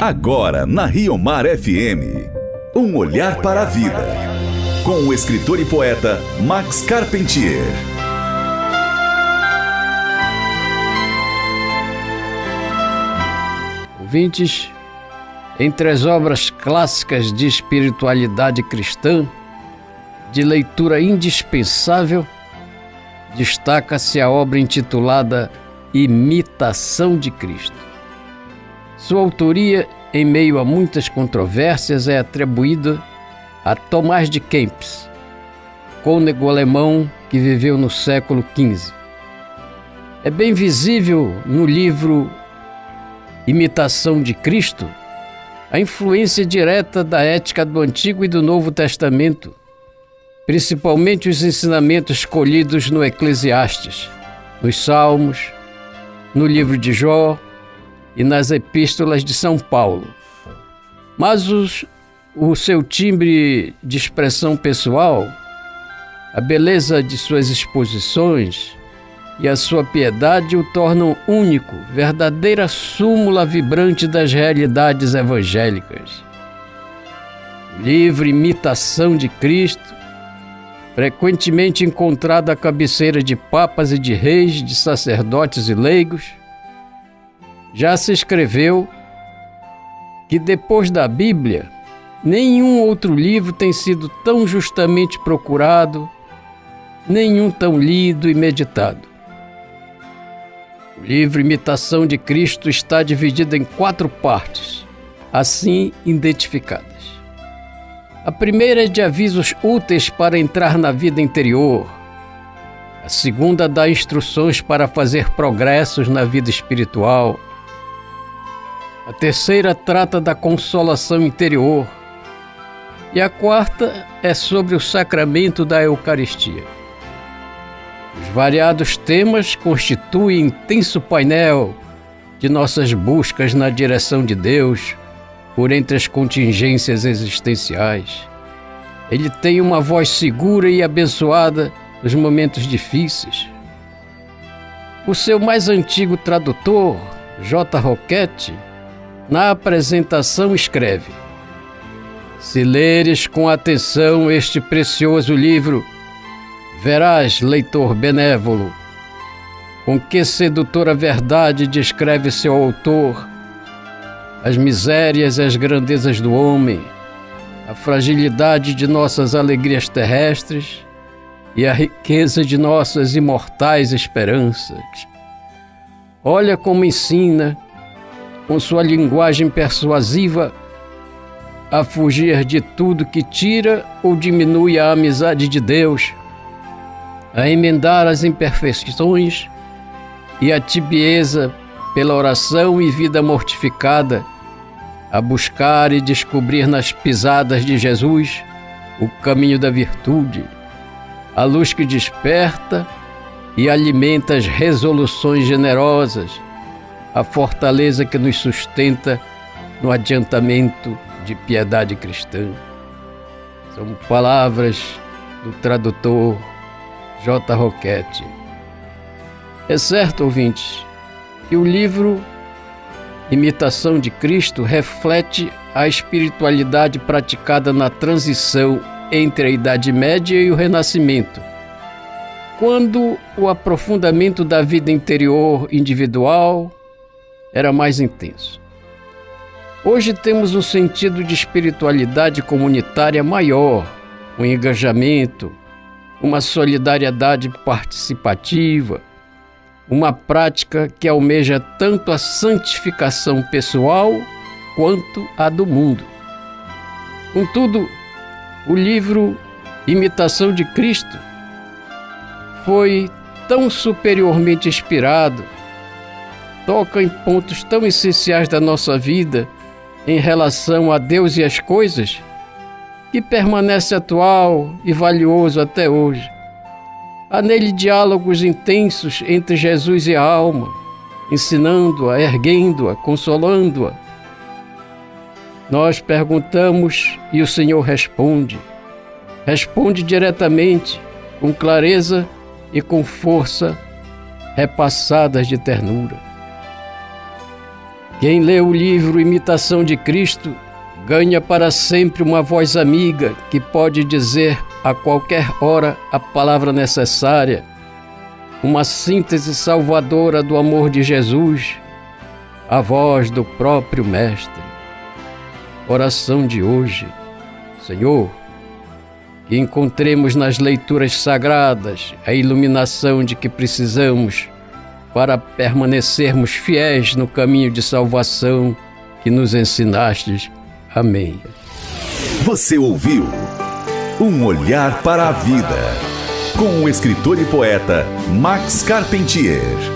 Agora na Rio Mar FM. Um olhar para a vida. Com o escritor e poeta Max Carpentier. Ouvintes, entre as obras clássicas de espiritualidade cristã, de leitura indispensável, destaca-se a obra intitulada Imitação de Cristo. Sua autoria, em meio a muitas controvérsias, é atribuída a Tomás de Kempis, cônego alemão que viveu no século XV. É bem visível no livro Imitação de Cristo a influência direta da ética do Antigo e do Novo Testamento principalmente os ensinamentos colhidos no Eclesiastes, nos Salmos, no livro de Jó e nas epístolas de São Paulo. Mas os, o seu timbre de expressão pessoal, a beleza de suas exposições e a sua piedade o tornam único, verdadeira súmula vibrante das realidades evangélicas. Livre imitação de Cristo frequentemente encontrada à cabeceira de papas e de reis, de sacerdotes e leigos, já se escreveu que depois da Bíblia, nenhum outro livro tem sido tão justamente procurado, nenhum tão lido e meditado. O livro Imitação de Cristo está dividido em quatro partes, assim identificadas. A primeira é de avisos úteis para entrar na vida interior. A segunda dá instruções para fazer progressos na vida espiritual. A terceira trata da consolação interior. E a quarta é sobre o sacramento da Eucaristia. Os variados temas constituem intenso painel de nossas buscas na direção de Deus por entre as contingências existenciais. Ele tem uma voz segura e abençoada nos momentos difíceis. O seu mais antigo tradutor, J. Roquette, na apresentação escreve: Se leres com atenção este precioso livro, verás, leitor benévolo, com que sedutora verdade descreve seu autor as misérias e as grandezas do homem, a fragilidade de nossas alegrias terrestres e a riqueza de nossas imortais esperanças. Olha como ensina, com sua linguagem persuasiva, a fugir de tudo que tira ou diminui a amizade de Deus, a emendar as imperfeições e a tibieza pela oração e vida mortificada a buscar e descobrir nas pisadas de Jesus o caminho da virtude, a luz que desperta e alimenta as resoluções generosas, a fortaleza que nos sustenta no adiantamento de piedade cristã. São palavras do tradutor J. Roquette. É certo, ouvintes, que o livro Imitação de Cristo reflete a espiritualidade praticada na transição entre a Idade Média e o Renascimento, quando o aprofundamento da vida interior individual era mais intenso. Hoje temos um sentido de espiritualidade comunitária maior, um engajamento, uma solidariedade participativa uma prática que almeja tanto a santificação pessoal quanto a do mundo. Contudo, o livro Imitação de Cristo foi tão superiormente inspirado, toca em pontos tão essenciais da nossa vida em relação a Deus e as coisas, que permanece atual e valioso até hoje. Há nele diálogos intensos entre Jesus e a alma, ensinando-a, erguendo-a, consolando-a. Nós perguntamos e o Senhor responde. Responde diretamente, com clareza e com força repassadas de ternura. Quem lê o livro Imitação de Cristo ganha para sempre uma voz amiga que pode dizer a qualquer hora a palavra necessária, uma síntese salvadora do amor de Jesus, a voz do próprio Mestre. Oração de hoje. Senhor, que encontremos nas leituras sagradas a iluminação de que precisamos para permanecermos fiéis no caminho de salvação que nos ensinastes. Amém. Você ouviu Um Olhar para a Vida, com o escritor e poeta Max Carpentier.